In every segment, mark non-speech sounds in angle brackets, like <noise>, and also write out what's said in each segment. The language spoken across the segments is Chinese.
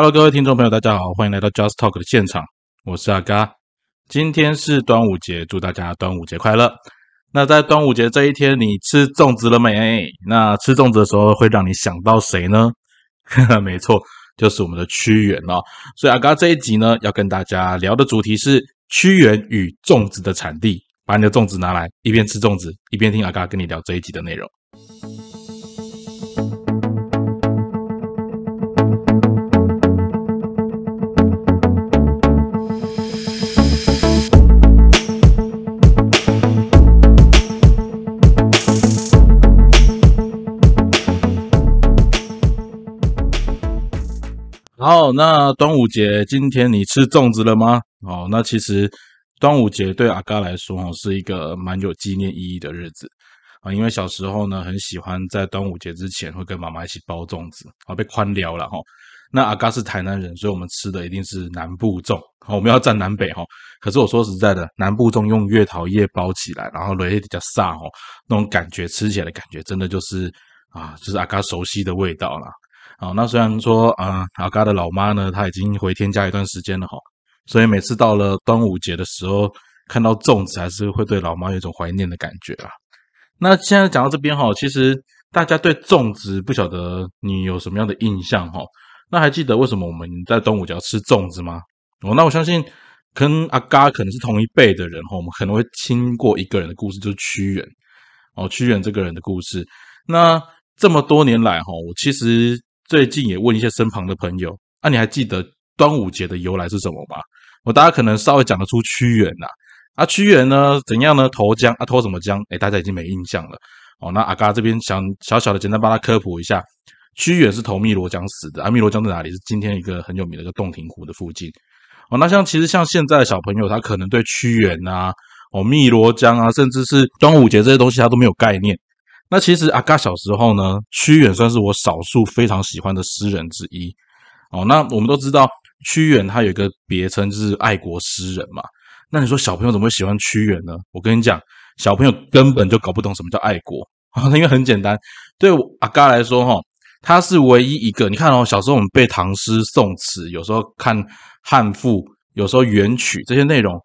Hello，各位听众朋友，大家好，欢迎来到 Just Talk 的现场，我是阿嘎。今天是端午节，祝大家端午节快乐。那在端午节这一天，你吃粽子了没？那吃粽子的时候会让你想到谁呢？<laughs> 没错，就是我们的屈原哦。所以阿嘎这一集呢，要跟大家聊的主题是屈原与粽子的产地。把你的粽子拿来，一边吃粽子，一边听阿嘎跟你聊这一集的内容。好，那端午节今天你吃粽子了吗？哦，那其实端午节对阿嘎来说，哦，是一个蛮有纪念意义的日子啊。因为小时候呢，很喜欢在端午节之前会跟妈妈一起包粽子啊，被宽聊了哈。那阿嘎是台南人，所以我们吃的一定是南部粽，我们要站南北哈。可是我说实在的，南部粽用月桃叶包起来，然后雷比较煞哦，那种感觉吃起来的感觉，真的就是啊，就是阿嘎熟悉的味道好，那虽然说啊，阿嘎的老妈呢，她已经回天家一段时间了哈，所以每次到了端午节的时候，看到粽子，还是会对老妈有一种怀念的感觉啊。那现在讲到这边哈，其实大家对粽子不晓得你有什么样的印象哈？那还记得为什么我们在端午节要吃粽子吗？哦，那我相信跟阿嘎可能是同一辈的人哈，我们可能会听过一个人的故事，就是屈原哦，屈原这个人的故事。那这么多年来哈，我其实。最近也问一些身旁的朋友，啊，你还记得端午节的由来是什么吗？我大家可能稍微讲得出屈原呐，啊，屈原呢怎样呢？投江啊，投什么江？哎，大家已经没印象了。哦，那阿嘎这边想小小的简单帮他科普一下，屈原是投汨罗江死的。啊，汨罗江在哪里？是今天一个很有名的叫洞庭湖的附近。哦，那像其实像现在的小朋友，他可能对屈原啊、哦汨罗江啊，甚至是端午节这些东西，他都没有概念。那其实阿嘎小时候呢，屈原算是我少数非常喜欢的诗人之一哦。那我们都知道屈原他有一个别称就是爱国诗人嘛。那你说小朋友怎么会喜欢屈原呢？我跟你讲，小朋友根本就搞不懂什么叫爱国啊，<laughs> 因为很简单，对阿嘎来说哈，他是唯一一个。你看哦，小时候我们背唐诗宋词，有时候看汉赋，有时候元曲这些内容，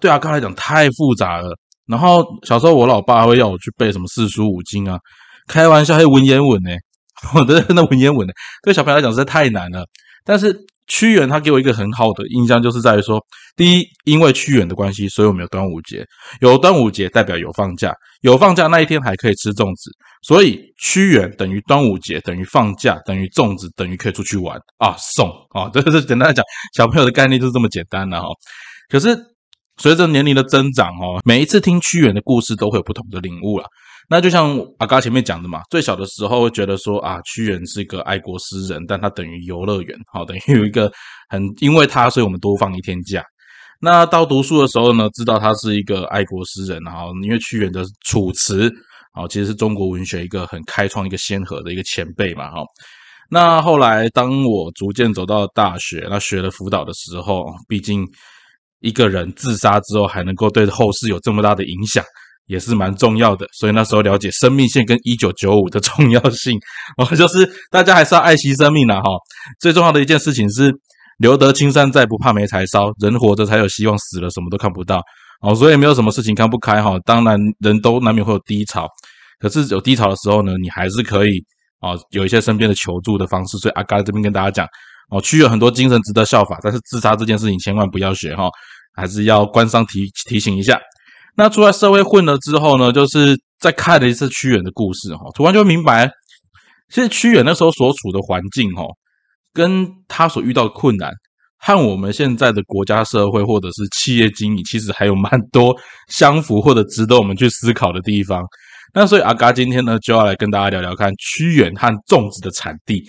对阿嘎来讲太复杂了。然后小时候我老爸会要我去背什么四书五经啊，开玩笑还有文言文呢，<laughs> 我的那文言文呢，对小朋友来讲实在太难了。但是屈原他给我一个很好的印象，就是在于说，第一，因为屈原的关系，所以我们有端午节，有端午节代表有放假，有放假那一天还可以吃粽子，所以屈原等于端午节等于放假等于粽子等于可以出去玩啊，送啊，这是简单来讲，小朋友的概念就是这么简单的哈。可是。随着年龄的增长，哦，每一次听屈原的故事都会有不同的领悟了。那就像阿嘎前面讲的嘛，最小的时候会觉得说啊，屈原是一个爱国诗人，但他等于游乐园，好，等于有一个很因为他，所以我们多放一天假。那到读书的时候呢，知道他是一个爱国诗人，然后因为屈原的《楚辞》哦，其实是中国文学一个很开创一个先河的一个前辈嘛，哈。那后来当我逐渐走到大学，那学了辅导的时候，毕竟。一个人自杀之后还能够对后世有这么大的影响，也是蛮重要的。所以那时候了解生命线跟一九九五的重要性，<laughs> 哦，就是大家还是要爱惜生命的哈。最重要的一件事情是留得青山在，不怕没柴烧。人活着才有希望，死了什么都看不到。哦，所以没有什么事情看不开哈。当然人都难免会有低潮，可是有低潮的时候呢，你还是可以哦，有一些身边的求助的方式。所以阿嘎这边跟大家讲。哦，区有很多精神值得效法，但是自杀这件事情千万不要学哈，还是要官商提提醒一下。那出来社会混了之后呢，就是在看了一次屈原的故事哈，突然就明白，其实屈原那时候所处的环境哈，跟他所遇到的困难，和我们现在的国家社会或者是企业经营，其实还有蛮多相符或者值得我们去思考的地方。那所以阿嘎今天呢，就要来跟大家聊聊看屈原和粽子的产地。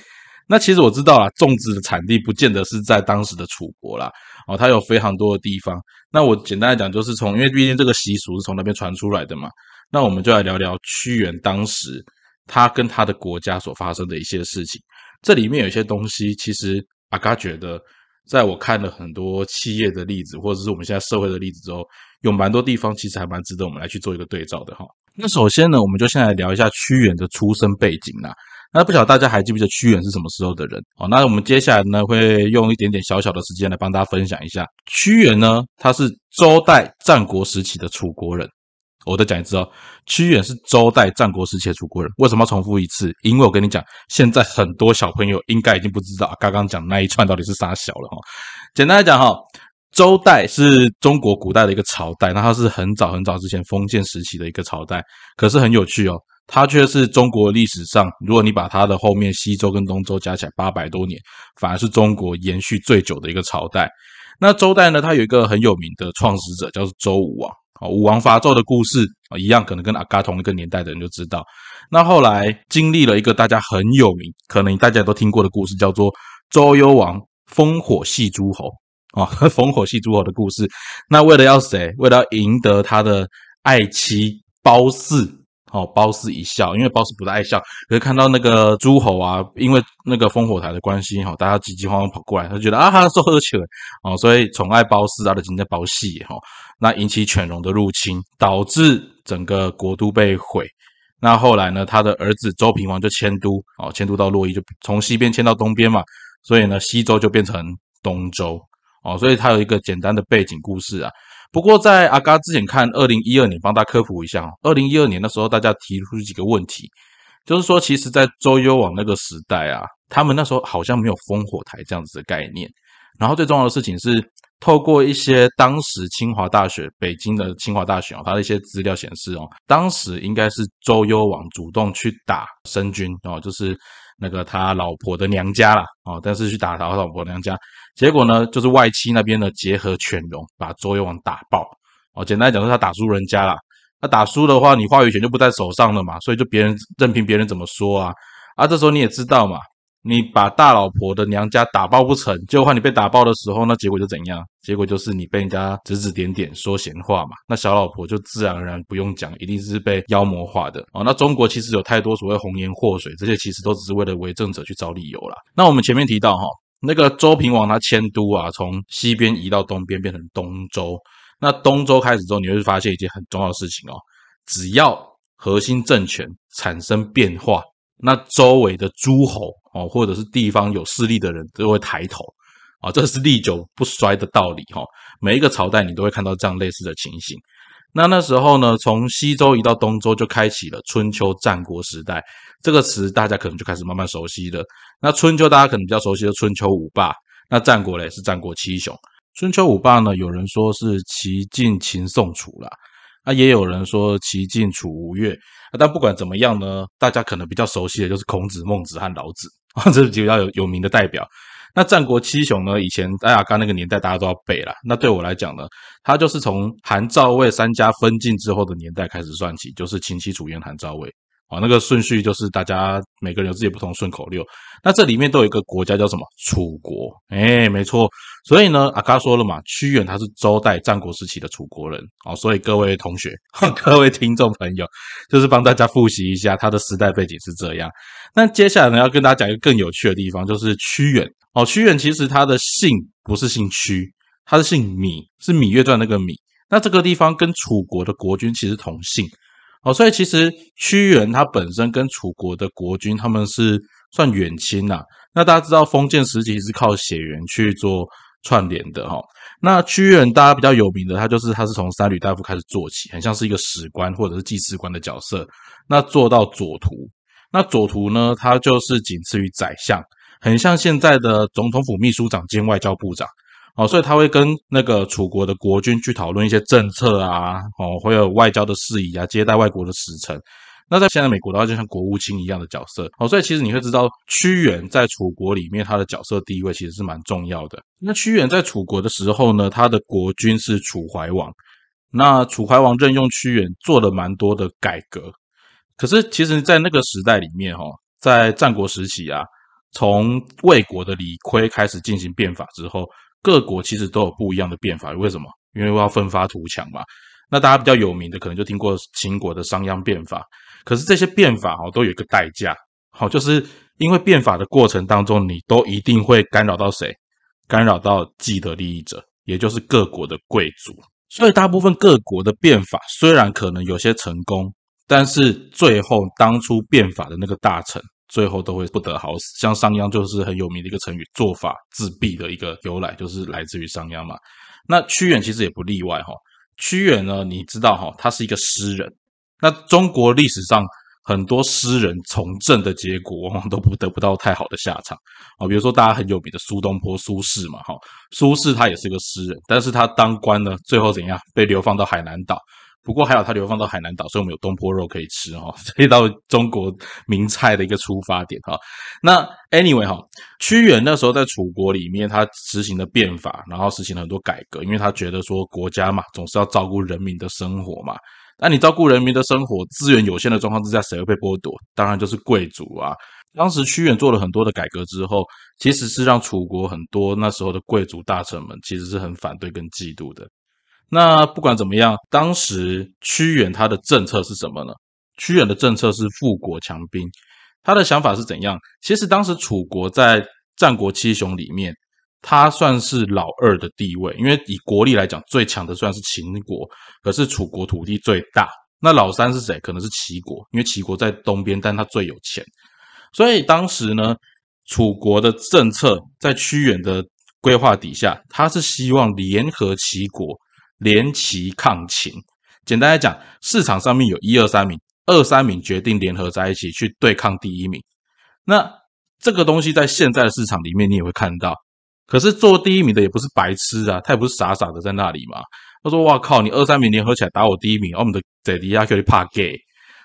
那其实我知道啦，粽子的产地不见得是在当时的楚国啦，哦，它有非常多的地方。那我简单来讲，就是从，因为毕竟这个习俗是从那边传出来的嘛。那我们就来聊聊屈原当时他跟他的国家所发生的一些事情。这里面有一些东西，其实阿嘎觉得，在我看了很多企业的例子，或者是我们现在社会的例子之后，有蛮多地方其实还蛮值得我们来去做一个对照的哈。那首先呢，我们就先来聊一下屈原的出生背景啦。那不晓得大家还记不记得屈原是什么时候的人？哦，那我们接下来呢会用一点点小小的时间来帮大家分享一下屈原呢，他是周代战国时期的楚国人。我再讲一次哦，屈原是周代战国时期的楚国人。为什么要重复一次？因为我跟你讲，现在很多小朋友应该已经不知道刚刚讲那一串到底是啥小了哈。简单来讲哈，周代是中国古代的一个朝代，那它是很早很早之前封建时期的一个朝代。可是很有趣哦。它却是中国历史上，如果你把它的后面西周跟东周加起来八百多年，反而是中国延续最久的一个朝代。那周代呢，它有一个很有名的创始者，叫做周武王。啊，武王伐纣的故事啊，一样可能跟阿嘎同一个年代的人就知道。那后来经历了一个大家很有名，可能大家都听过的故事，叫做周幽王烽火戏诸侯啊，<laughs> 烽火戏诸侯的故事。那为了要谁？为了要赢得他的爱妻褒姒。哦，褒姒一笑，因为褒姒不太爱笑，可是看到那个诸侯啊，因为那个烽火台的关系，哈，大家急急慌慌跑过来，他觉得啊，他说喝酒，哦，所以宠爱褒姒，他的今天褒姒，哈，那引起犬戎的入侵，导致整个国都被毁。那后来呢，他的儿子周平王就迁都，哦，迁都到洛邑，就从西边迁到东边嘛，所以呢，西周就变成东周，哦，所以他有一个简单的背景故事啊。不过，在阿嘎之前看二零一二年，帮大家科普一下。二零一二年的时候，大家提出几个问题，就是说，其实，在周幽王那个时代啊，他们那时候好像没有烽火台这样子的概念。然后，最重要的事情是，透过一些当时清华大学、北京的清华大学哦，它的一些资料显示哦，当时应该是周幽王主动去打申军哦，就是那个他老婆的娘家了哦，但是去打他老婆娘家。结果呢，就是外戚那边呢结合犬戎，把周幽王打爆。哦，简单讲，是他打输人家了。那打输的话，你话语权就不在手上了嘛，所以就别人任凭别人怎么说啊。啊，这时候你也知道嘛，你把大老婆的娘家打爆不成，就换你被打爆的时候，那结果就怎样？结果就是你被人家指指点点说闲话嘛。那小老婆就自然而然不用讲，一定是被妖魔化的。哦，那中国其实有太多所谓红颜祸水，这些其实都只是为了为政者去找理由啦。那我们前面提到哈。那个周平王他迁都啊，从西边移到东边，变成东周。那东周开始之后，你会发现一件很重要的事情哦，只要核心政权产生变化，那周围的诸侯哦，或者是地方有势力的人都会抬头啊，这是历久不衰的道理哈。每一个朝代你都会看到这样类似的情形。那那时候呢，从西周移到东周，就开启了春秋战国时代。这个词大家可能就开始慢慢熟悉了。那春秋大家可能比较熟悉的春秋五霸，那战国嘞是战国七雄。春秋五霸呢，有人说是齐晋秦宋楚啦，那也有人说齐晋楚吴越。但不管怎么样呢，大家可能比较熟悉的就是孔子、孟子和老子啊，<laughs> 这是比较有有名的代表。那战国七雄呢？以前大家刚那个年代，大家都要背了。那对我来讲呢，他就是从韩赵魏三家分晋之后的年代开始算起，就是秦齐楚燕韩赵魏。啊，那个顺序就是大家每个人有自己不同顺口溜。那这里面都有一个国家叫什么？楚国。哎，没错。所以呢，阿嘎说了嘛，屈原他是周代战国时期的楚国人。哦，所以各位同学、<laughs> 各位听众朋友，就是帮大家复习一下他的时代背景是这样。那接下来呢，要跟大家讲一个更有趣的地方，就是屈原。哦，屈原其实他的姓不是姓屈，他是姓芈，是《芈月传》那个芈。那这个地方跟楚国的国君其实同姓。哦，所以其实屈原他本身跟楚国的国君他们是算远亲呐。那大家知道封建时期是靠血缘去做串联的哈。那屈原大家比较有名的，他就是他是从三闾大夫开始做起，很像是一个史官或者是祭祀官的角色。那做到左徒，那左徒呢，他就是仅次于宰相，很像现在的总统府秘书长兼外交部长。哦，所以他会跟那个楚国的国君去讨论一些政策啊，哦，会有外交的事宜啊，接待外国的使臣。那在现在美国的话，就像国务卿一样的角色。哦，所以其实你会知道，屈原在楚国里面他的角色地位其实是蛮重要的。那屈原在楚国的时候呢，他的国君是楚怀王。那楚怀王任用屈原做了蛮多的改革。可是其实，在那个时代里面，哈，在战国时期啊，从魏国的李悝开始进行变法之后。各国其实都有不一样的变法，为什么？因为要奋发图强嘛。那大家比较有名的，可能就听过秦国的商鞅变法。可是这些变法哈，都有一个代价，好，就是因为变法的过程当中，你都一定会干扰到谁？干扰到既得利益者，也就是各国的贵族。所以大部分各国的变法虽然可能有些成功，但是最后当初变法的那个大臣最后都会不得好死。像商鞅就是很有名的一个成语“做法自毙”的一个由来，就是来自于商鞅嘛。那屈原其实也不例外哈。屈原呢，你知道哈，他是一个诗人。那中国历史上很多诗人从政的结果，往往都不得不到太好的下场啊。比如说大家很有名的苏东坡、苏轼嘛，哈，苏轼他也是个诗人，但是他当官呢，最后怎样被流放到海南岛。不过还有他流放到海南岛，所以我们有东坡肉可以吃哈，这一道中国名菜的一个出发点哈。那 anyway 哈，屈原那时候在楚国里面，他实行了变法，然后实行了很多改革，因为他觉得说国家嘛，总是要照顾人民的生活嘛。那你照顾人民的生活，资源有限的状况之下，谁会被剥夺？当然就是贵族啊。当时屈原做了很多的改革之后，其实是让楚国很多那时候的贵族大臣们其实是很反对跟嫉妒的。那不管怎么样，当时屈原他的政策是什么呢？屈原的政策是富国强兵。他的想法是怎样？其实当时楚国在战国七雄里面，他算是老二的地位，因为以国力来讲，最强的算是秦国，可是楚国土地最大。那老三是谁？可能是齐国，因为齐国在东边，但他最有钱。所以当时呢，楚国的政策在屈原的规划底下，他是希望联合齐国。联齐抗秦，简单来讲，市场上面有一二三名，二三名决定联合在一起去对抗第一名。那这个东西在现在的市场里面你也会看到，可是做第一名的也不是白痴啊，他也不是傻傻的在那里嘛。他说：“哇靠，你二三名联合起来打我第一名，我们的在底下可以怕 gay。”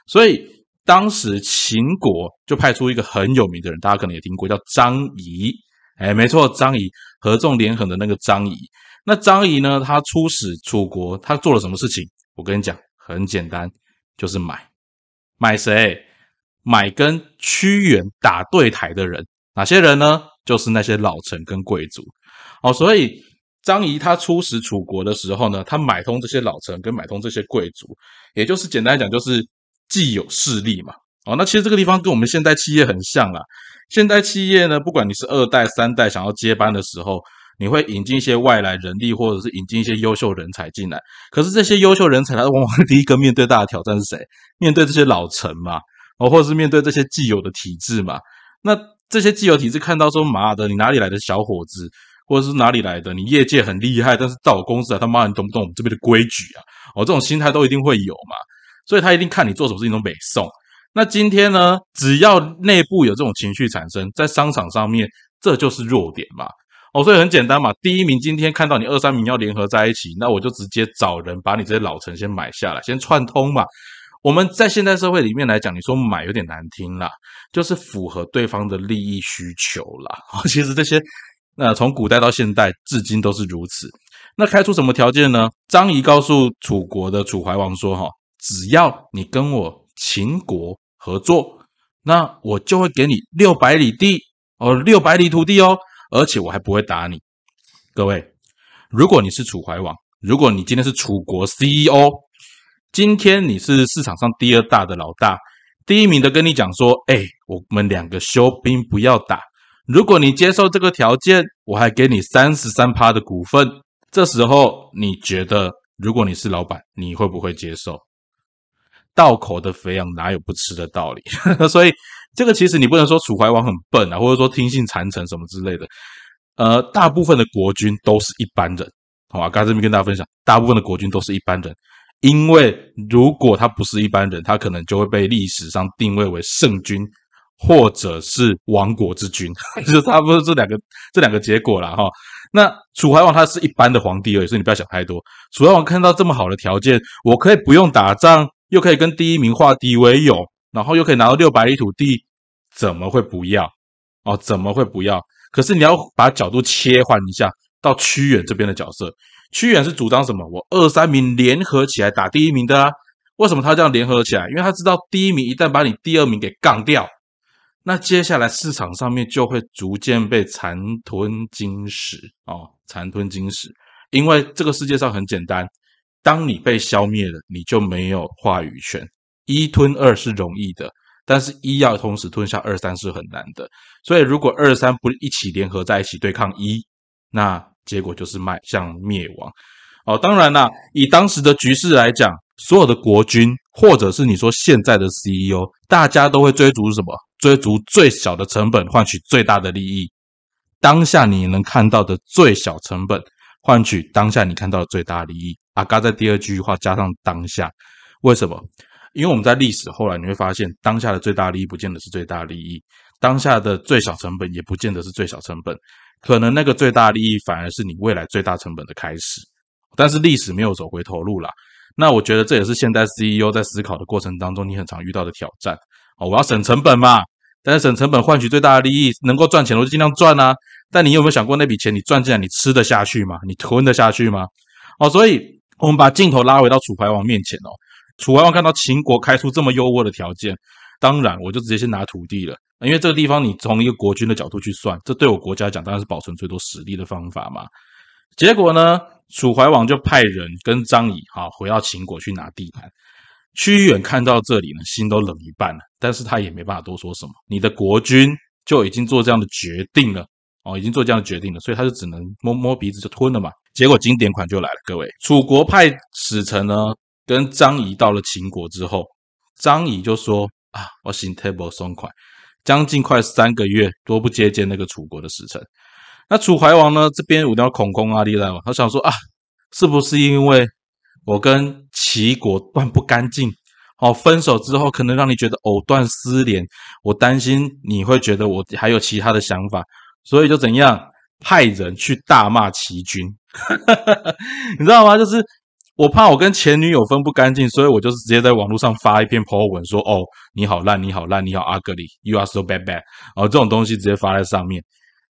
所以当时秦国就派出一个很有名的人，大家可能也听过，叫张仪。哎，没错，张仪合纵连横的那个张仪。那张仪呢？他出使楚国，他做了什么事情？我跟你讲，很简单，就是买买谁？买跟屈原打对台的人，哪些人呢？就是那些老臣跟贵族。哦，所以张仪他出使楚国的时候呢，他买通这些老臣跟买通这些贵族，也就是简单来讲，就是既有势力嘛。哦，那其实这个地方跟我们现代企业很像啦。现代企业呢，不管你是二代、三代，想要接班的时候。你会引进一些外来人力，或者是引进一些优秀人才进来。可是这些优秀人才，他往往 <laughs> 第一个面对大的挑战是谁？面对这些老臣嘛，哦，或者是面对这些既有的体制嘛。那这些既有体制看到说，妈的，你哪里来的小伙子，或者是哪里来的？你业界很厉害，但是到我公司来，他妈你懂不懂我们这边的规矩啊？哦，这种心态都一定会有嘛。所以他一定看你做什么事情都美送。那今天呢，只要内部有这种情绪产生，在商场上面，这就是弱点嘛。哦，所以很简单嘛。第一名今天看到你二三名要联合在一起，那我就直接找人把你这些老臣先买下来，先串通嘛。我们在现代社会里面来讲，你说买有点难听啦，就是符合对方的利益需求啦。<laughs> 其实这些，那从古代到现代，至今都是如此。那开出什么条件呢？张仪告诉楚国的楚怀王说：“哈，只要你跟我秦国合作，那我就会给你六百里地哦，六百里土地哦。”而且我还不会打你，各位，如果你是楚怀王，如果你今天是楚国 CEO，今天你是市场上第二大的老大，第一名的跟你讲说，哎，我们两个休兵不要打，如果你接受这个条件，我还给你三十三趴的股份，这时候你觉得，如果你是老板，你会不会接受？道口的肥羊哪有不吃的道理？<laughs> 所以。这个其实你不能说楚怀王很笨啊，或者说听信谗臣什么之类的。呃，大部分的国君都是一般人，好吧？刚才这边跟大家分享，大部分的国君都是一般人，因为如果他不是一般人，他可能就会被历史上定位为圣君或者是亡国之君，<laughs> 就差不多这两个这两个结果了哈。那楚怀王他是一般的皇帝而已，所以你不要想太多。楚怀王看到这么好的条件，我可以不用打仗，又可以跟第一名化敌为友。然后又可以拿到六百里土地，怎么会不要？哦，怎么会不要？可是你要把角度切换一下，到屈原这边的角色，屈原是主张什么？我二三名联合起来打第一名的啊？为什么他这样联合起来？因为他知道第一名一旦把你第二名给杠掉，那接下来市场上面就会逐渐被蚕吞金石哦，蚕吞金石。因为这个世界上很简单，当你被消灭了，你就没有话语权。一吞二是容易的，但是一要同时吞下二三是很难的。所以如果二三不一起联合在一起对抗一，那结果就是迈向灭亡。哦，当然啦，以当时的局势来讲，所有的国君或者是你说现在的 CEO，大家都会追逐什么？追逐最小的成本换取最大的利益。当下你能看到的最小成本换取当下你看到的最大利益。阿嘎在第二句话加上当下，为什么？因为我们在历史后来你会发现，当下的最大利益不见得是最大利益，当下的最小成本也不见得是最小成本，可能那个最大利益反而是你未来最大成本的开始。但是历史没有走回头路啦。那我觉得这也是现代 CEO 在思考的过程当中，你很常遇到的挑战。哦，我要省成本嘛，但是省成本换取最大的利益，能够赚钱我就尽量赚啊。但你有没有想过，那笔钱你赚进来，你吃得下去吗？你吞得下去吗？哦，所以我们把镜头拉回到楚怀王面前哦。楚怀王看到秦国开出这么优渥的条件，当然我就直接先拿土地了，因为这个地方你从一个国君的角度去算，这对我国家讲当然是保存最多实力的方法嘛。结果呢，楚怀王就派人跟张仪哈回到秦国去拿地盘。屈原看到这里呢，心都冷一半了，但是他也没办法多说什么。你的国君就已经做这样的决定了哦，已经做这样的决定了，所以他就只能摸摸鼻子就吞了嘛。结果经典款就来了，各位，楚国派使臣呢。跟张仪到了秦国之后，张仪就说：“啊，我心 table 松快，将近快三个月都不接见那个楚国的使臣。那楚怀王呢？这边五条孔空阿力来嘛，他想说啊，是不是因为我跟齐国断不干净？好，分手之后可能让你觉得藕断丝连，我担心你会觉得我还有其他的想法，所以就怎样派人去大骂齐军，<laughs> 你知道吗？就是。”我怕我跟前女友分不干净，所以我就是直接在网络上发一篇 po 文，说：“哦，你好烂，你好烂，你好 ugly，you are so bad bad。”哦，这种东西直接发在上面。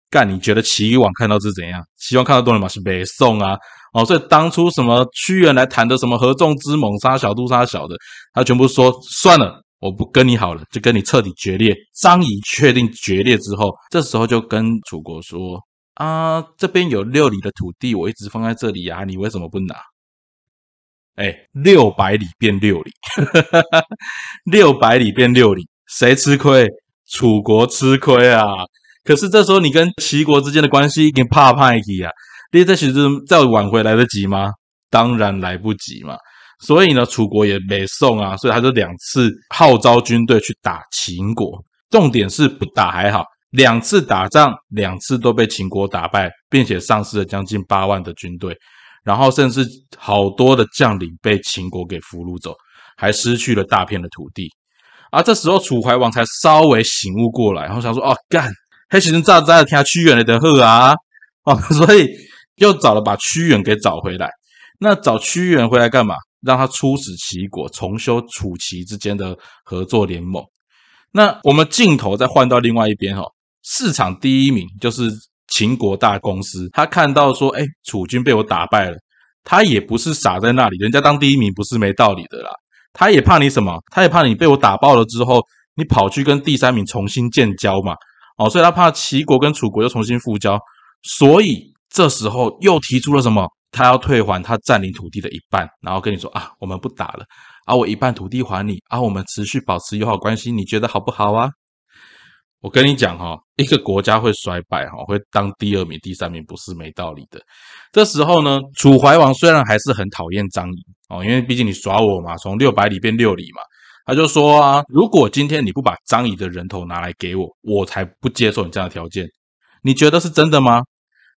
干，你觉得齐王看到是怎样？希望看到多人马是北宋啊！哦，所以当初什么屈原来谈的什么合纵之盟，杀小杜杀小的，他全部说算了，我不跟你好了，就跟你彻底决裂。张仪确定决裂之后，这时候就跟楚国说：“啊，这边有六里的土地，我一直放在这里呀，你为什么不拿？”哎，六百里变六里，<laughs> 六百里变六里，谁吃亏？楚国吃亏啊！可是这时候你跟齐国之间的关系已经怕怕起啊，你这其实再挽回来得及吗？当然来不及嘛。所以呢，楚国也没送啊，所以他就两次号召军队去打秦国。重点是不打还好，两次打仗，两次都被秦国打败，并且丧失了将近八万的军队。然后甚至好多的将领被秦国给俘虏走，还失去了大片的土地。而这时候楚怀王才稍微醒悟过来，然后想说：“哦，干，黑石人咋咋听屈原的喝啊？”哦，<laughs> 所以又找了把屈原给找回来。那找屈原回来干嘛？让他出使齐国，重修楚齐之间的合作联盟。那我们镜头再换到另外一边哈，市场第一名就是。秦国大公司，他看到说：“哎，楚军被我打败了。”他也不是傻在那里，人家当第一名不是没道理的啦。他也怕你什么？他也怕你被我打爆了之后，你跑去跟第三名重新建交嘛？哦，所以他怕齐国跟楚国又重新复交，所以这时候又提出了什么？他要退还他占领土地的一半，然后跟你说：“啊，我们不打了，啊，我一半土地还你，啊，我们持续保持友好关系，你觉得好不好啊？”我跟你讲哈，一个国家会衰败哈，会当第二名、第三名不是没道理的。这时候呢，楚怀王虽然还是很讨厌张仪哦，因为毕竟你耍我嘛，从六百里变六里嘛，他就说啊，如果今天你不把张仪的人头拿来给我，我才不接受你这样的条件。你觉得是真的吗？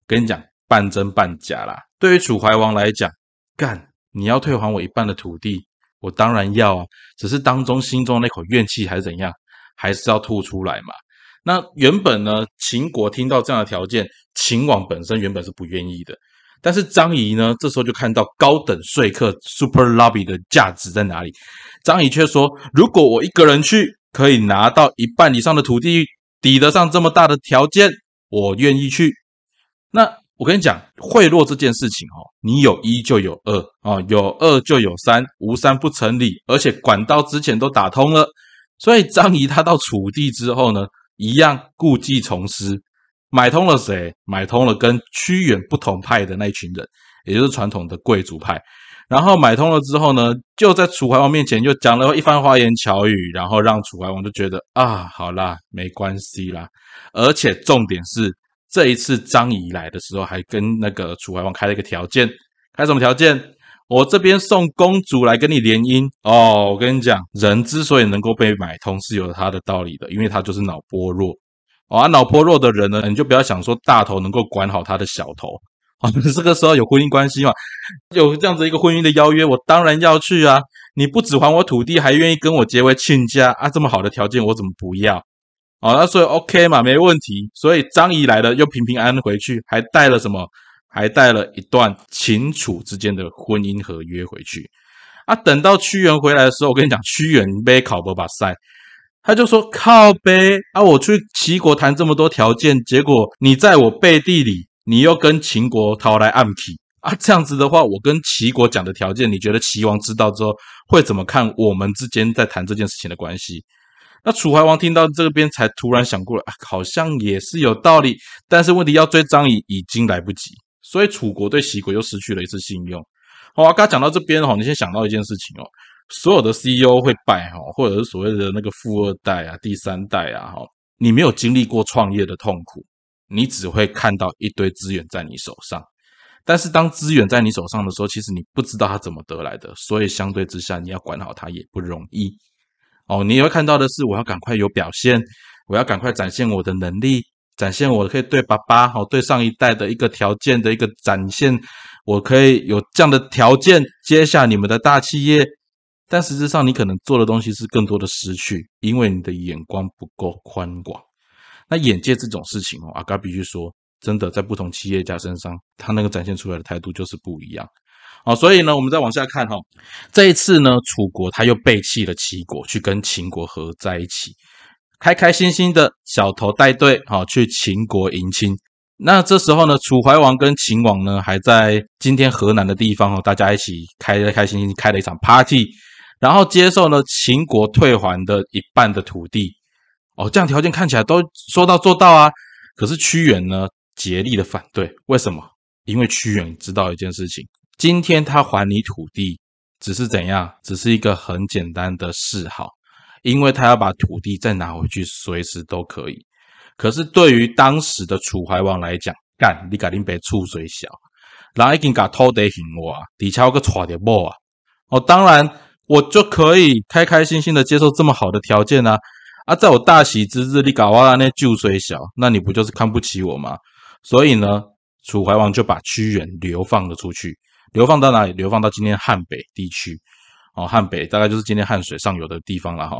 跟你讲，半真半假啦。对于楚怀王来讲，干，你要退还我一半的土地，我当然要啊，只是当中心中那口怨气还是怎样，还是要吐出来嘛。那原本呢，秦国听到这样的条件，秦王本身原本是不愿意的。但是张仪呢，这时候就看到高等说客 Super Lobby 的价值在哪里。张仪却说：“如果我一个人去，可以拿到一半以上的土地，抵得上这么大的条件，我愿意去。”那我跟你讲，贿赂这件事情哦，你有一就有二啊，有二就有三，无三不成理。而且管道之前都打通了，所以张仪他到楚地之后呢？一样故技重施，买通了谁？买通了跟屈原不同派的那一群人，也就是传统的贵族派。然后买通了之后呢，就在楚怀王面前又讲了一番花言巧语，然后让楚怀王就觉得啊，好啦，没关系啦。而且重点是这一次张仪来的时候，还跟那个楚怀王开了一个条件，开什么条件？我这边送公主来跟你联姻哦。我跟你讲，人之所以能够被买通，是有他的道理的，因为他就是脑波弱。啊，脑波弱的人呢，你就不要想说大头能够管好他的小头。啊，<laughs> 这个时候有婚姻关系嘛？有这样子一个婚姻的邀约，我当然要去啊！你不只还我土地，还愿意跟我结为亲家啊！这么好的条件，我怎么不要？哦，那所以 OK 嘛，没问题。所以张仪来了，又平平安安回去，还带了什么？还带了一段秦楚之间的婚姻合约回去。啊，等到屈原回来的时候，我跟你讲，屈原被考伯把塞，他就说靠呗啊！我去齐国谈这么多条件，结果你在我背地里。你又跟秦国讨来暗皮啊？这样子的话，我跟齐国讲的条件，你觉得齐王知道之后会怎么看我们之间在谈这件事情的关系？那楚怀王听到这边才突然想过来，好像也是有道理。但是问题要追张仪已经来不及，所以楚国对齐国又失去了一次信用。好，刚刚讲到这边哈，你先想到一件事情哦，所有的 CEO 会败哈，或者是所谓的那个富二代啊、第三代啊哈，你没有经历过创业的痛苦。你只会看到一堆资源在你手上，但是当资源在你手上的时候，其实你不知道它怎么得来的，所以相对之下，你要管好它也不容易。哦，你会看到的是，我要赶快有表现，我要赶快展现我的能力，展现我可以对爸爸好，对上一代的一个条件的一个展现，我可以有这样的条件接下你们的大企业，但实质上你可能做的东西是更多的失去，因为你的眼光不够宽广。那眼界这种事情哦，阿嘎必须说，真的在不同企业家身上，他那个展现出来的态度就是不一样哦。所以呢，我们再往下看哈，这一次呢，楚国他又背弃了齐国，去跟秦国合在一起，开开心心的小头带队哈去秦国迎亲。那这时候呢，楚怀王跟秦王呢还在今天河南的地方哦，大家一起开开开心心开了一场 party，然后接受了秦国退还的一半的土地。哦，这样条件看起来都说到做到啊！可是屈原呢，竭力的反对。为什么？因为屈原知道一件事情：今天他还你土地，只是怎样？只是一个很简单的示好，因为他要把土地再拿回去，随时都可以。可是对于当时的楚怀王来讲，干你赶紧别出水小，然已经把土地还我，底下个错的某啊！哦，当然我就可以开开心心的接受这么好的条件啊！啊，在我大喜之日，你搞哇那旧水小，那你不就是看不起我吗？所以呢，楚怀王就把屈原流放了出去，流放到哪里？流放到今天汉北地区。哦，汉北大概就是今天汉水上游的地方了哈。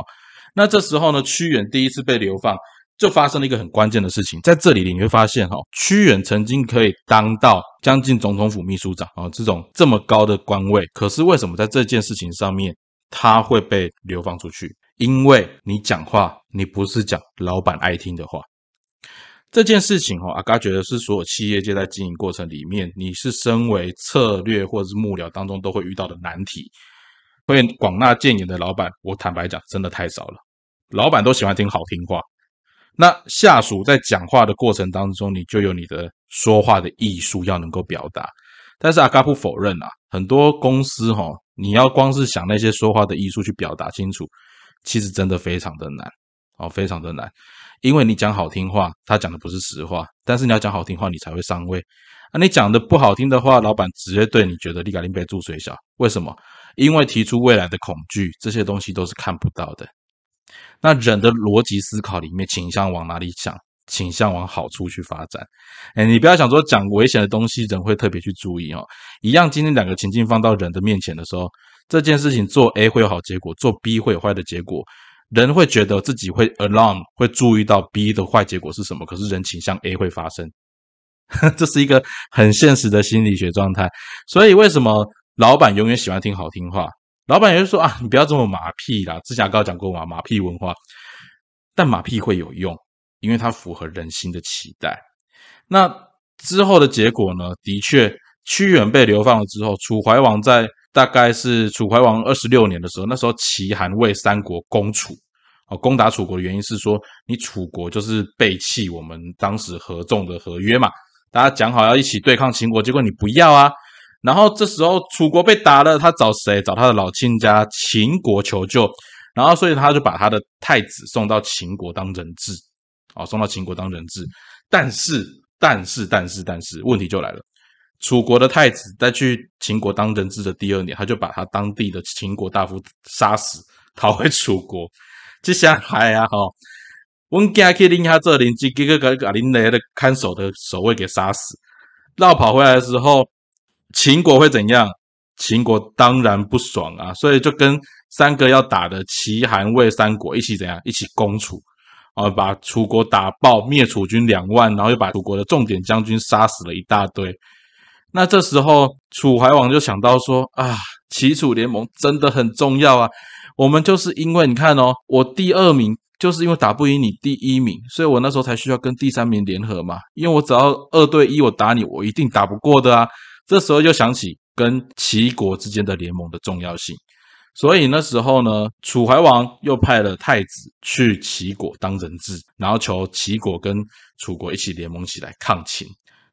那这时候呢，屈原第一次被流放，就发生了一个很关键的事情。在这里你会发现哈，屈原曾经可以当到将近总统府秘书长啊，这种这么高的官位，可是为什么在这件事情上面他会被流放出去？因为你讲话，你不是讲老板爱听的话。这件事情哈，阿嘎觉得是所有企业界在经营过程里面，你是身为策略或者是幕僚当中都会遇到的难题。会广纳谏言的老板，我坦白讲，真的太少了。老板都喜欢听好听话，那下属在讲话的过程当中，你就有你的说话的艺术要能够表达。但是阿嘎不否认啊，很多公司哈，你要光是想那些说话的艺术去表达清楚。其实真的非常的难哦，非常的难，因为你讲好听话，他讲的不是实话，但是你要讲好听话，你才会上位啊。你讲的不好听的话，老板直接对你觉得立竿林被注水小，为什么？因为提出未来的恐惧，这些东西都是看不到的。那人的逻辑思考里面倾向往哪里想？倾向往好处去发展。哎，你不要想说讲危险的东西，人会特别去注意哦。一样，今天两个情境放到人的面前的时候。这件事情做 A 会有好结果，做 B 会有坏的结果。人会觉得自己会 alarm，会注意到 B 的坏结果是什么，可是人倾向 A 会发生，<laughs> 这是一个很现实的心理学状态。所以为什么老板永远喜欢听好听话？老板也就说啊，你不要这么马屁啦。之前刚讲过嘛，马屁文化。但马屁会有用，因为它符合人心的期待。那之后的结果呢？的确，屈原被流放了之后，楚怀王在。大概是楚怀王二十六年的时候，那时候齐韩魏三国攻楚，哦，攻打楚国的原因是说，你楚国就是背弃我们当时合纵的合约嘛，大家讲好要一起对抗秦国，结果你不要啊，然后这时候楚国被打了，他找谁？找他的老亲家秦国求救，然后所以他就把他的太子送到秦国当人质，哦，送到秦国当人质，但是但是但是但是问题就来了。楚国的太子在去秦国当人质的第二年，他就把他当地的秦国大夫杀死，逃回楚国。接下来啊，哈，我们家去拎下这邻居，结果把林雷的看守的守卫给杀死。绕跑回来的时候，秦国会怎样？秦国当然不爽啊，所以就跟三个要打的齐、韩、魏三国一起怎样？一起攻楚，啊，把楚国打爆，灭楚军两万，然后又把楚国的重点将军杀死了一大堆。那这时候楚怀王就想到说啊，齐楚联盟真的很重要啊。我们就是因为你看哦，我第二名就是因为打不赢你第一名，所以我那时候才需要跟第三名联合嘛。因为我只要二对一，我打你，我一定打不过的啊。这时候就想起。跟齐国之间的联盟的重要性，所以那时候呢，楚怀王又派了太子去齐国当人质，然后求齐国跟楚国一起联盟起来抗秦。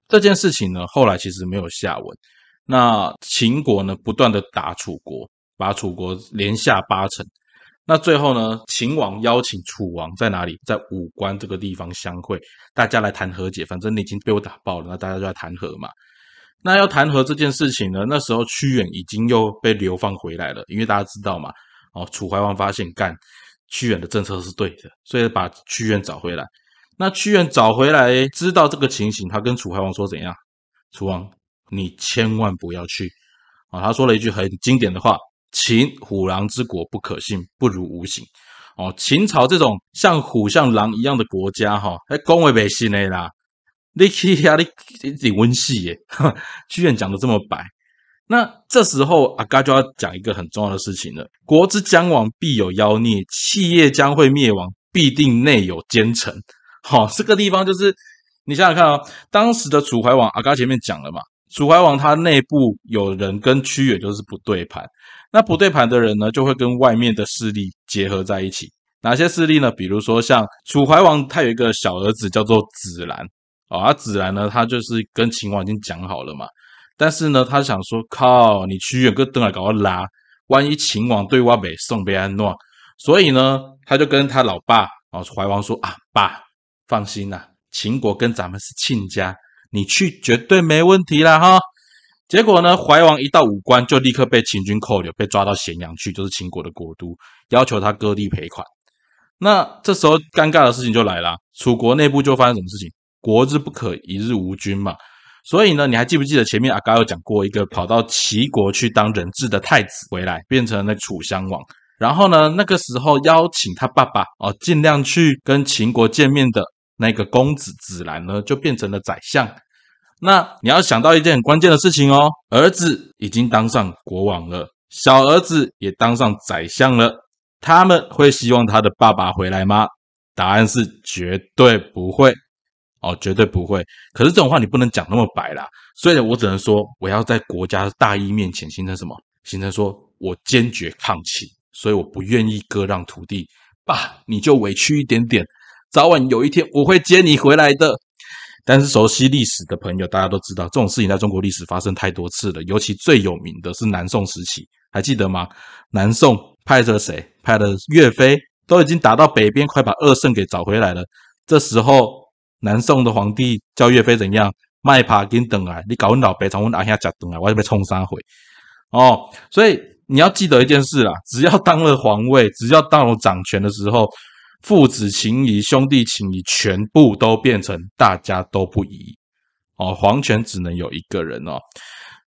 这件事情呢，后来其实没有下文。那秦国呢，不断的打楚国，把楚国连下八城。那最后呢，秦王邀请楚王在哪里？在武关这个地方相会，大家来谈和解。反正你已经被我打爆了，那大家就来谈和嘛。那要谈和这件事情呢？那时候屈原已经又被流放回来了，因为大家知道嘛，哦，楚怀王发现干屈原的政策是对的，所以把屈原找回来。那屈原找回来，知道这个情形，他跟楚怀王说怎样？楚王，你千万不要去啊！他说了一句很经典的话：“秦虎狼之国不可信，不如无形。”哦，秦朝这种像虎像狼一样的国家，哈，还恭维百姓的啦。你去呀，你挺温系耶！<laughs> 剧院讲的这么白，那这时候阿嘎就要讲一个很重要的事情了：国之将亡，必有妖孽；企业将会灭亡，必定内有奸臣。好，这个地方就是你想想看啊，当时的楚怀王，阿嘎前面讲了嘛，楚怀王他内部有人跟屈原就是不对盘，那不对盘的人呢，就会跟外面的势力结合在一起。哪些势力呢？比如说像楚怀王，他有一个小儿子叫做子兰。哦，而子兰呢，他就是跟秦王已经讲好了嘛，但是呢，他想说，靠，你屈原跟登来搞我拉，万一秦王对我北宋被安诺，所以呢，他就跟他老爸哦怀王说啊，爸，放心啦，秦国跟咱们是亲家，你去绝对没问题啦哈。结果呢，怀王一到武关，就立刻被秦军扣留，被抓到咸阳去，就是秦国的国都，要求他割地赔款。那这时候尴尬的事情就来了，楚国内部就发生什么事情？国之不可一日无君嘛，所以呢，你还记不记得前面阿嘎有讲过一个跑到齐国去当人质的太子回来，变成了楚襄王，然后呢，那个时候邀请他爸爸哦，尽量去跟秦国见面的那个公子子兰呢，就变成了宰相。那你要想到一件很关键的事情哦，儿子已经当上国王了，小儿子也当上宰相了，他们会希望他的爸爸回来吗？答案是绝对不会。哦，绝对不会。可是这种话你不能讲那么白啦，所以我只能说，我要在国家大义面前形成什么？形成说我坚决抗秦，所以我不愿意割让土地。爸，你就委屈一点点，早晚有一天我会接你回来的。但是熟悉历史的朋友，大家都知道这种事情在中国历史发生太多次了，尤其最有名的是南宋时期，还记得吗？南宋派着谁？派了岳飞，都已经打到北边，快把二圣给找回来了。这时候。南宋的皇帝叫岳飞怎样？卖爬跟等来，你搞我老白从我阿兄家等来，我就被冲杀回。哦，所以你要记得一件事啦，只要当了皇位，只要当了掌权的时候，父子情谊、兄弟情谊全部都变成大家都不宜。哦，皇权只能有一个人哦。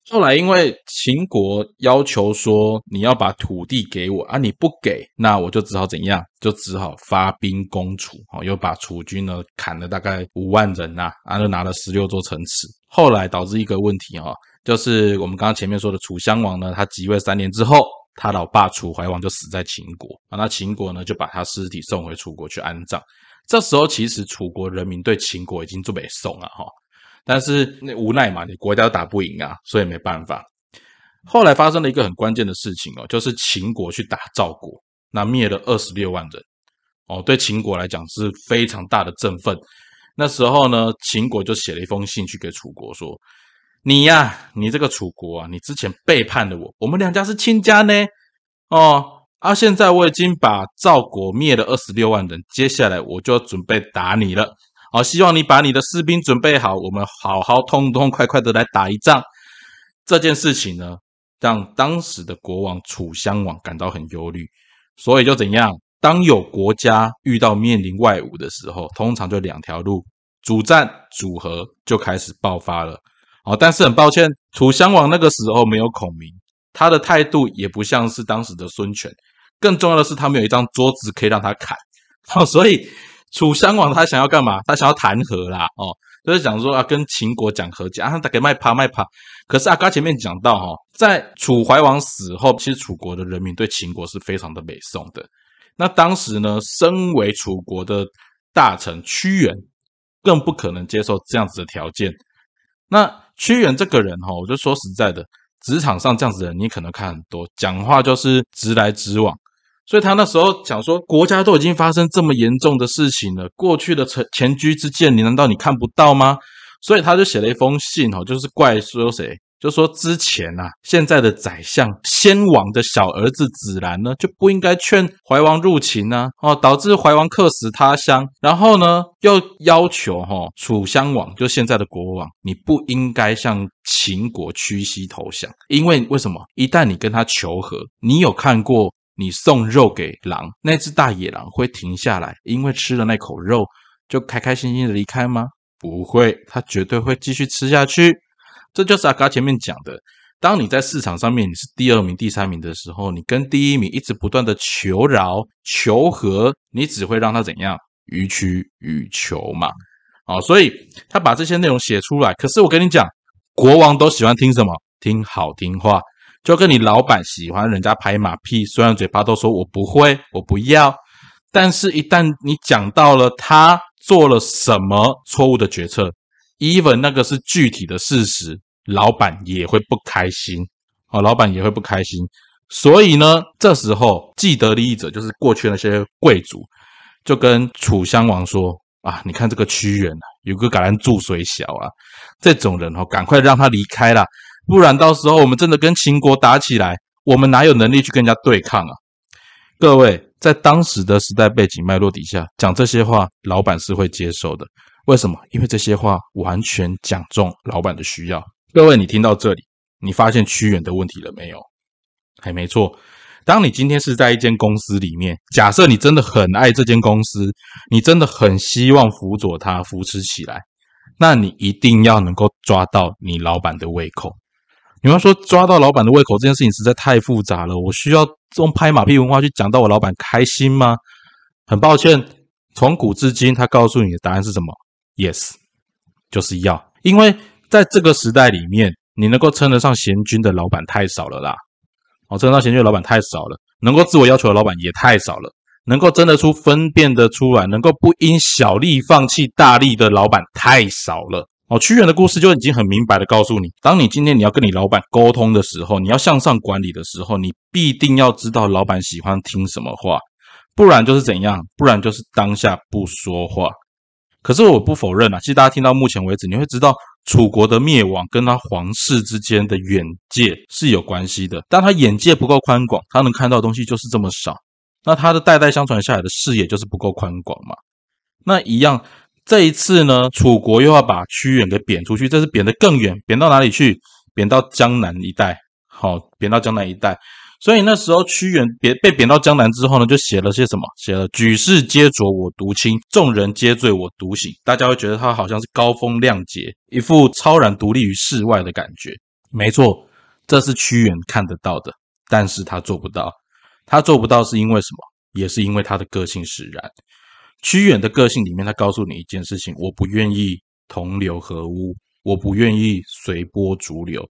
后来，因为秦国要求说你要把土地给我啊，你不给，那我就只好怎样？就只好发兵攻楚，哦，又把楚军呢砍了大概五万人呐，啊，就拿了十六座城池。后来导致一个问题哈，就是我们刚刚前面说的楚襄王呢，他即位三年之后，他老爸楚怀王就死在秦国啊，那秦国呢就把他尸体送回楚国去安葬。这时候其实楚国人民对秦国已经准备送了哈。但是那无奈嘛，你国家打不赢啊，所以没办法。后来发生了一个很关键的事情哦，就是秦国去打赵国，那灭了二十六万人哦，对秦国来讲是非常大的振奋。那时候呢，秦国就写了一封信去给楚国说：“你呀，你这个楚国啊，你之前背叛了我，我们两家是亲家呢。哦，啊，现在我已经把赵国灭了二十六万人，接下来我就要准备打你了。”好，希望你把你的士兵准备好，我们好好痛痛快快的来打一仗。这件事情呢，让当时的国王楚襄王感到很忧虑，所以就怎样？当有国家遇到面临外侮的时候，通常就两条路：主战、组合，就开始爆发了。哦，但是很抱歉，楚襄王那个时候没有孔明，他的态度也不像是当时的孙权。更重要的是，他们有一张桌子可以让他砍。哦，所以楚襄王他想要干嘛？他想要谈和啦。哦。就是讲说啊，跟秦国讲和解啊，他给卖趴卖趴。可是啊，刚前面讲到哈，在楚怀王死后，其实楚国的人民对秦国是非常的美颂的。那当时呢，身为楚国的大臣屈原，更不可能接受这样子的条件。那屈原这个人哈，我就说实在的，职场上这样子的人，你可能看很多，讲话就是直来直往。所以他那时候讲说，国家都已经发生这么严重的事情了，过去的前前车之鉴，你难道你看不到吗？所以他就写了一封信哦，就是怪说谁，就说之前啊，现在的宰相先王的小儿子子兰呢，就不应该劝怀王入秦呢，哦，导致怀王客死他乡，然后呢，又要求哈楚襄王，就现在的国王，你不应该向秦国屈膝投降，因为为什么？一旦你跟他求和，你有看过？你送肉给狼，那只大野狼会停下来，因为吃了那口肉就开开心心的离开吗？不会，它绝对会继续吃下去。这就是阿嘎前面讲的，当你在市场上面你是第二名、第三名的时候，你跟第一名一直不断的求饶、求和，你只会让他怎样予取予求嘛？好，所以他把这些内容写出来。可是我跟你讲，国王都喜欢听什么？听好听话。就跟你老板喜欢人家拍马屁，虽然嘴巴都说我不会，我不要，但是一旦你讲到了他做了什么错误的决策，even 那个是具体的事实，老板也会不开心，哦，老板也会不开心。所以呢，这时候既得利益者就是过去那些贵族，就跟楚襄王说啊，你看这个屈原啊，有个橄榄注水小啊，这种人哦，赶快让他离开了。不然到时候我们真的跟秦国打起来，我们哪有能力去跟人家对抗啊？各位，在当时的时代背景脉络底下讲这些话，老板是会接受的。为什么？因为这些话完全讲中老板的需要。各位，你听到这里，你发现屈原的问题了没有？还没错。当你今天是在一间公司里面，假设你真的很爱这间公司，你真的很希望辅佐他扶持起来，那你一定要能够抓到你老板的胃口。你要说抓到老板的胃口这件事情实在太复杂了，我需要用拍马屁文化去讲到我老板开心吗？很抱歉，从古至今，他告诉你的答案是什么？Yes，就是要。因为在这个时代里面，你能够称得上贤君的老板太少了啦。哦，称得上贤君的老板太少了，能够自我要求的老板也太少了，能够争得出分辨得出来，能够不因小利放弃大利的老板太少了。哦，屈原的故事就已经很明白的告诉你，当你今天你要跟你老板沟通的时候，你要向上管理的时候，你必定要知道老板喜欢听什么话，不然就是怎样，不然就是当下不说话。可是我不否认啊，其实大家听到目前为止，你会知道楚国的灭亡跟他皇室之间的远界是有关系的。但他眼界不够宽广，他能看到的东西就是这么少，那他的代代相传下来的视野就是不够宽广嘛。那一样。这一次呢，楚国又要把屈原给贬出去，这是贬得更远，贬到哪里去？贬到江南一带。好，贬到江南一带。所以那时候屈原贬被贬到江南之后呢，就写了些什么？写了“举世皆浊我独清，众人皆醉我独醒”。大家会觉得他好像是高风亮节，一副超然独立于世外的感觉。没错，这是屈原看得到的，但是他做不到。他做不到是因为什么？也是因为他的个性使然。屈原的个性里面，他告诉你一件事情：我不愿意同流合污，我不愿意随波逐流。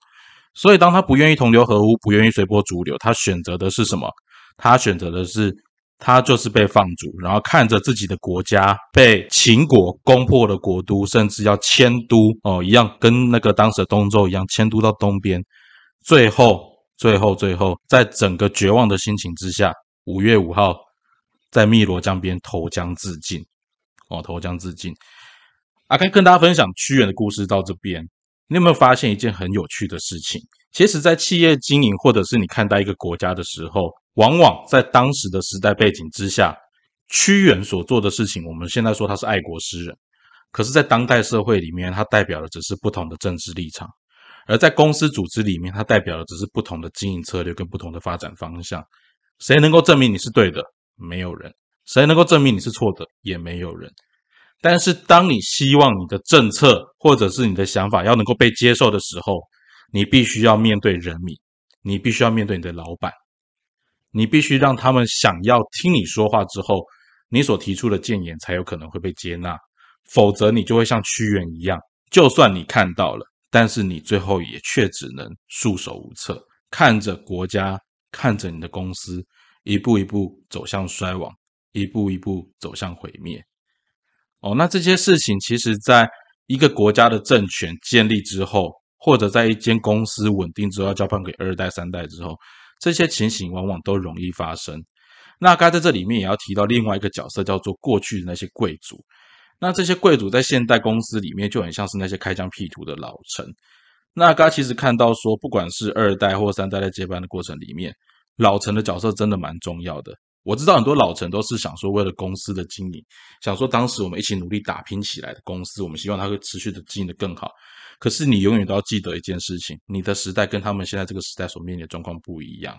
所以，当他不愿意同流合污，不愿意随波逐流，他选择的是什么？他选择的是，他就是被放逐，然后看着自己的国家被秦国攻破了国都，甚至要迁都哦，一样跟那个当时的东周一样，迁都到东边。最后，最后，最后，在整个绝望的心情之下，五月五号。在汨罗江边投江自尽，哦，投江自尽。阿开跟大家分享屈原的故事到这边，你有没有发现一件很有趣的事情？其实，在企业经营或者是你看待一个国家的时候，往往在当时的时代背景之下，屈原所做的事情，我们现在说他是爱国诗人，可是，在当代社会里面，它代表的只是不同的政治立场；而在公司组织里面，它代表的只是不同的经营策略跟不同的发展方向。谁能够证明你是对的？没有人。谁能够证明你是错的？也没有人。但是，当你希望你的政策或者是你的想法要能够被接受的时候，你必须要面对人民，你必须要面对你的老板，你必须让他们想要听你说话之后，你所提出的谏言才有可能会被接纳。否则，你就会像屈原一样，就算你看到了，但是你最后也却只能束手无策，看着国家，看着你的公司一步一步走向衰亡，一步一步走向毁灭。哦，那这些事情其实，在一个国家的政权建立之后，或者在一间公司稳定之后，要交棒给二代、三代之后，这些情形往往都容易发生。那该在这里面也要提到另外一个角色，叫做过去的那些贵族。那这些贵族在现代公司里面就很像是那些开疆辟土的老臣。那刚其实看到说，不管是二代或三代在接班的过程里面，老陈的角色真的蛮重要的。我知道很多老陈都是想说，为了公司的经营，想说当时我们一起努力打拼起来的公司，我们希望它会持续的经营的更好。可是你永远都要记得一件事情，你的时代跟他们现在这个时代所面临的状况不一样。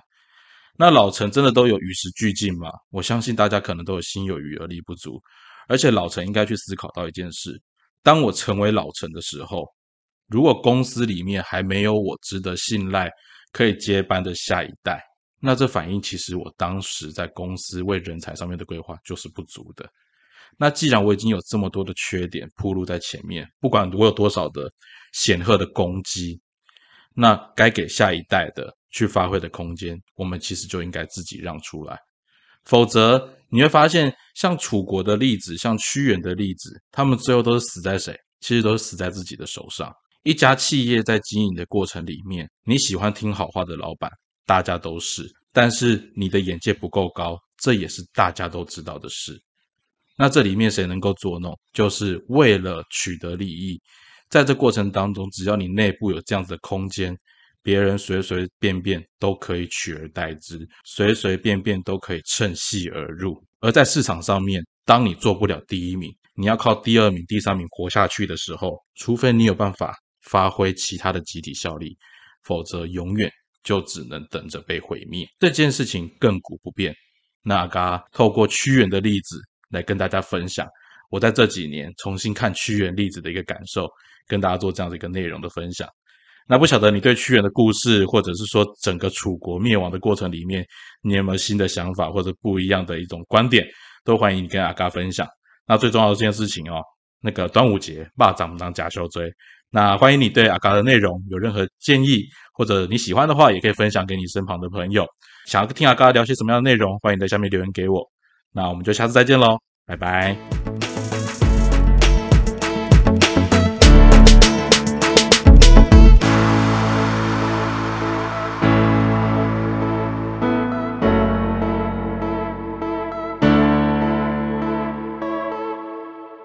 那老陈真的都有与时俱进吗？我相信大家可能都有心有余而力不足。而且老陈应该去思考到一件事：当我成为老陈的时候，如果公司里面还没有我值得信赖、可以接班的下一代，那这反映其实我当时在公司为人才上面的规划就是不足的。那既然我已经有这么多的缺点铺露在前面，不管我有多少的显赫的功绩，那该给下一代的去发挥的空间，我们其实就应该自己让出来。否则你会发现，像楚国的例子，像屈原的例子，他们最后都是死在谁？其实都是死在自己的手上。一家企业在经营的过程里面，你喜欢听好话的老板，大家都是；但是你的眼界不够高，这也是大家都知道的事。那这里面谁能够捉弄？就是为了取得利益，在这过程当中，只要你内部有这样子的空间。别人随随便便都可以取而代之，随随便便都可以趁隙而入。而在市场上面，当你做不了第一名，你要靠第二名、第三名活下去的时候，除非你有办法发挥其他的集体效力，否则永远就只能等着被毁灭。这件事情亘古不变。那阿嘎透过屈原的例子来跟大家分享，我在这几年重新看屈原例子的一个感受，跟大家做这样的一个内容的分享。那不晓得你对屈原的故事，或者是说整个楚国灭亡的过程里面，你有没有新的想法或者不一样的一种观点？都欢迎你跟阿嘎分享。那最重要的这件事情哦，那个端午节霸掌当假修追。那欢迎你对阿嘎的内容有任何建议，或者你喜欢的话，也可以分享给你身旁的朋友。想要听阿嘎聊些什么样的内容，欢迎在下面留言给我。那我们就下次再见喽，拜拜。